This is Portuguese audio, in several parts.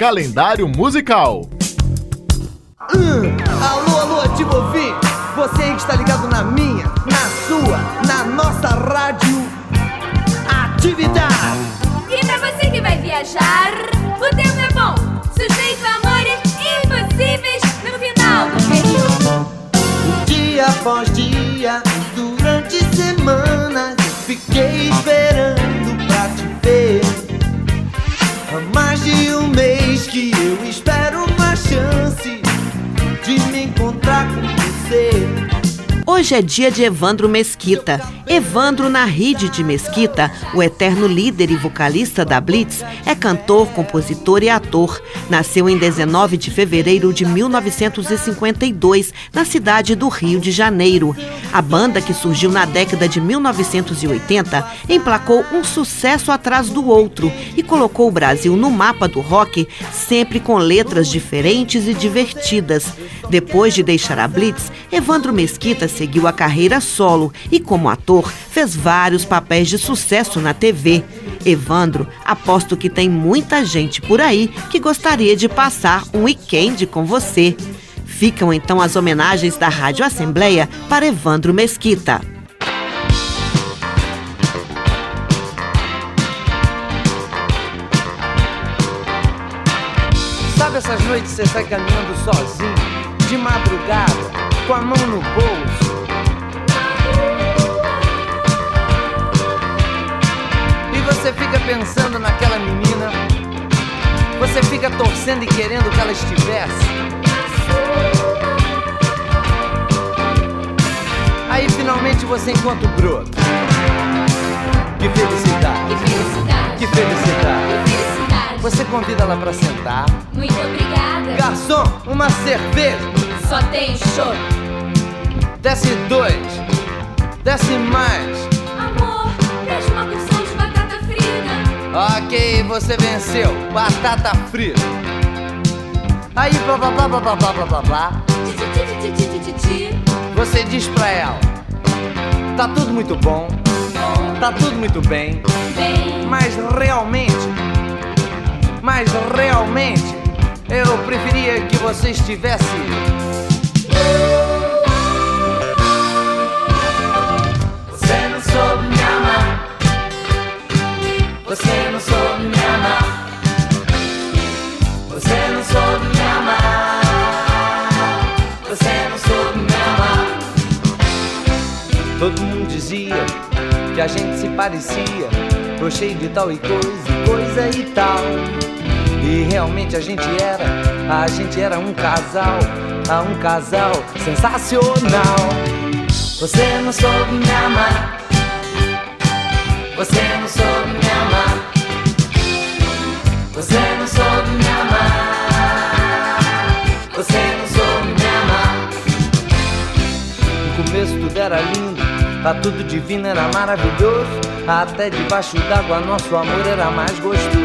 calendário musical. Hum, alô, alô, ativo ouvinte, você aí que está ligado na minha, na sua, na nossa rádio Atividade. E pra você que vai viajar, o tempo é bom, sujeito a amores impossíveis no final do período. Dia após dia, durante semanas, eu fiquei esperando Hoje é dia de Evandro Mesquita. Evandro Narride de Mesquita, o eterno líder e vocalista da Blitz, é cantor, compositor e ator. Nasceu em 19 de fevereiro de 1952, na cidade do Rio de Janeiro. A banda, que surgiu na década de 1980, emplacou um sucesso atrás do outro e colocou o Brasil no mapa do rock, sempre com letras diferentes e divertidas. Depois de deixar a Blitz, Evandro Mesquita seguiu a carreira solo e, como ator, fez vários papéis de sucesso na TV. Evandro, aposto que tem muita gente por aí que gostaria de passar um weekend com você. Ficam então as homenagens da Rádio Assembleia para Evandro Mesquita. Sabe essas noites você sai caminhando sozinho, de madrugada, com a mão no bolso? E você fica pensando naquela menina, você fica torcendo e querendo que ela estivesse. Aí finalmente você encontra o broto. Que felicidade, Que felicidade, que felicidade. que felicidade. Você convida ela pra sentar. Muito obrigada. Garçom, uma cerveja. Só tem show. Desce dois. Desce mais. Amor, traz uma porção de batata frita. Ok, você venceu. Batata frita. Aí, blá blá blá blá blá blá blá blá. Você diz pra ela: Tá tudo muito bom. Tá tudo muito. Bem, Mas realmente. Mas realmente. Eu preferia que você estivesse. Você não soube me amar. Você não soube me amar. Você não soube me amar. Você não soube me amar. Todo mundo dizia que a gente se parecia. Cheio de tal e coisa, e coisa e tal. E realmente a gente era, a gente era um casal, ah, um casal sensacional. Você não soube me amar. Você não soube me amar. Você não soube me amar. Você não soube me amar. No começo tudo era lindo, tá tudo divino, era maravilhoso. Até debaixo d'água nosso amor era mais gostoso.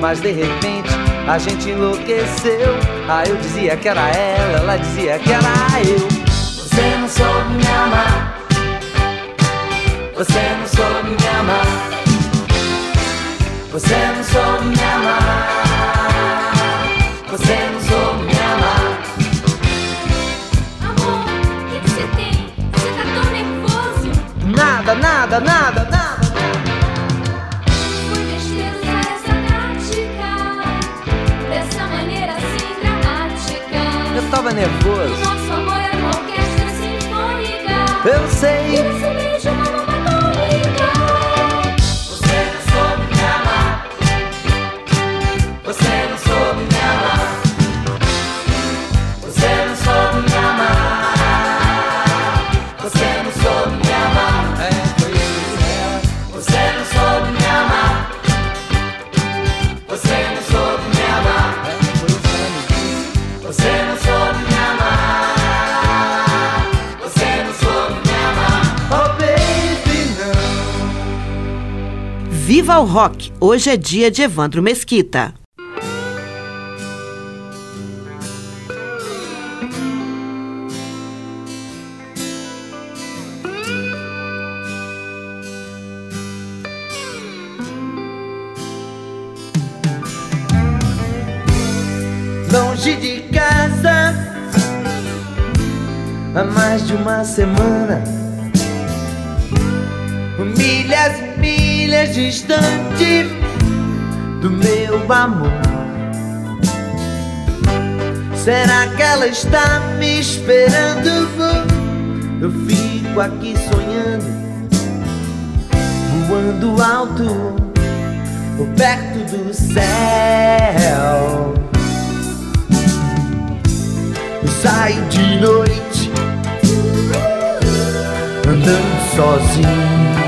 Mas de repente a gente enlouqueceu. Ah, eu dizia que era ela, ela dizia que era eu. Você não soube me amar. Você não soube me amar. Você não soube me amar. Você não soube me amar. amor, o que que você tem? Você tá tão nervoso. Nada, nada, nada, nervoso. nosso amor era uma orquestra sinfônica. Eu sei. Viva o rock! Hoje é dia de Evandro Mesquita. longe de casa há mais de uma semana. Milhas e milhas distante do meu amor. Será que ela está me esperando? Eu fico aqui sonhando, voando alto, perto do céu. Eu saio de noite, andando sozinho.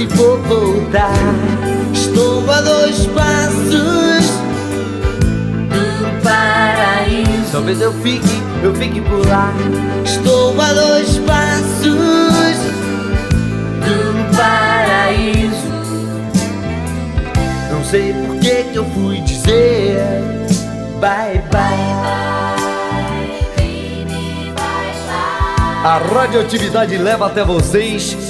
Se vou voltar. Estou a dois passos do paraíso. Talvez eu fique, eu fique por lá. Estou a dois passos do paraíso. Não sei por que que eu fui dizer bye bye. A radioatividade leva até vocês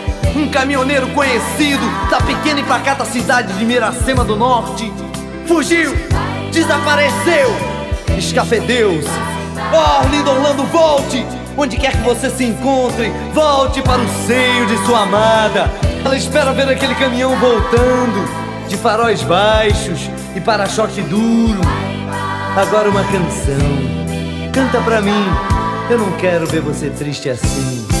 um caminhoneiro conhecido da pequena e pacata cidade de Miracema do Norte, fugiu, desapareceu, escafedeu-se. Oh, Arlindo Orlando, volte! Onde quer que você se encontre, volte para o seio de sua amada. Ela espera ver aquele caminhão voltando, de faróis baixos e para-choque duro. Agora uma canção. Canta pra mim, eu não quero ver você triste assim.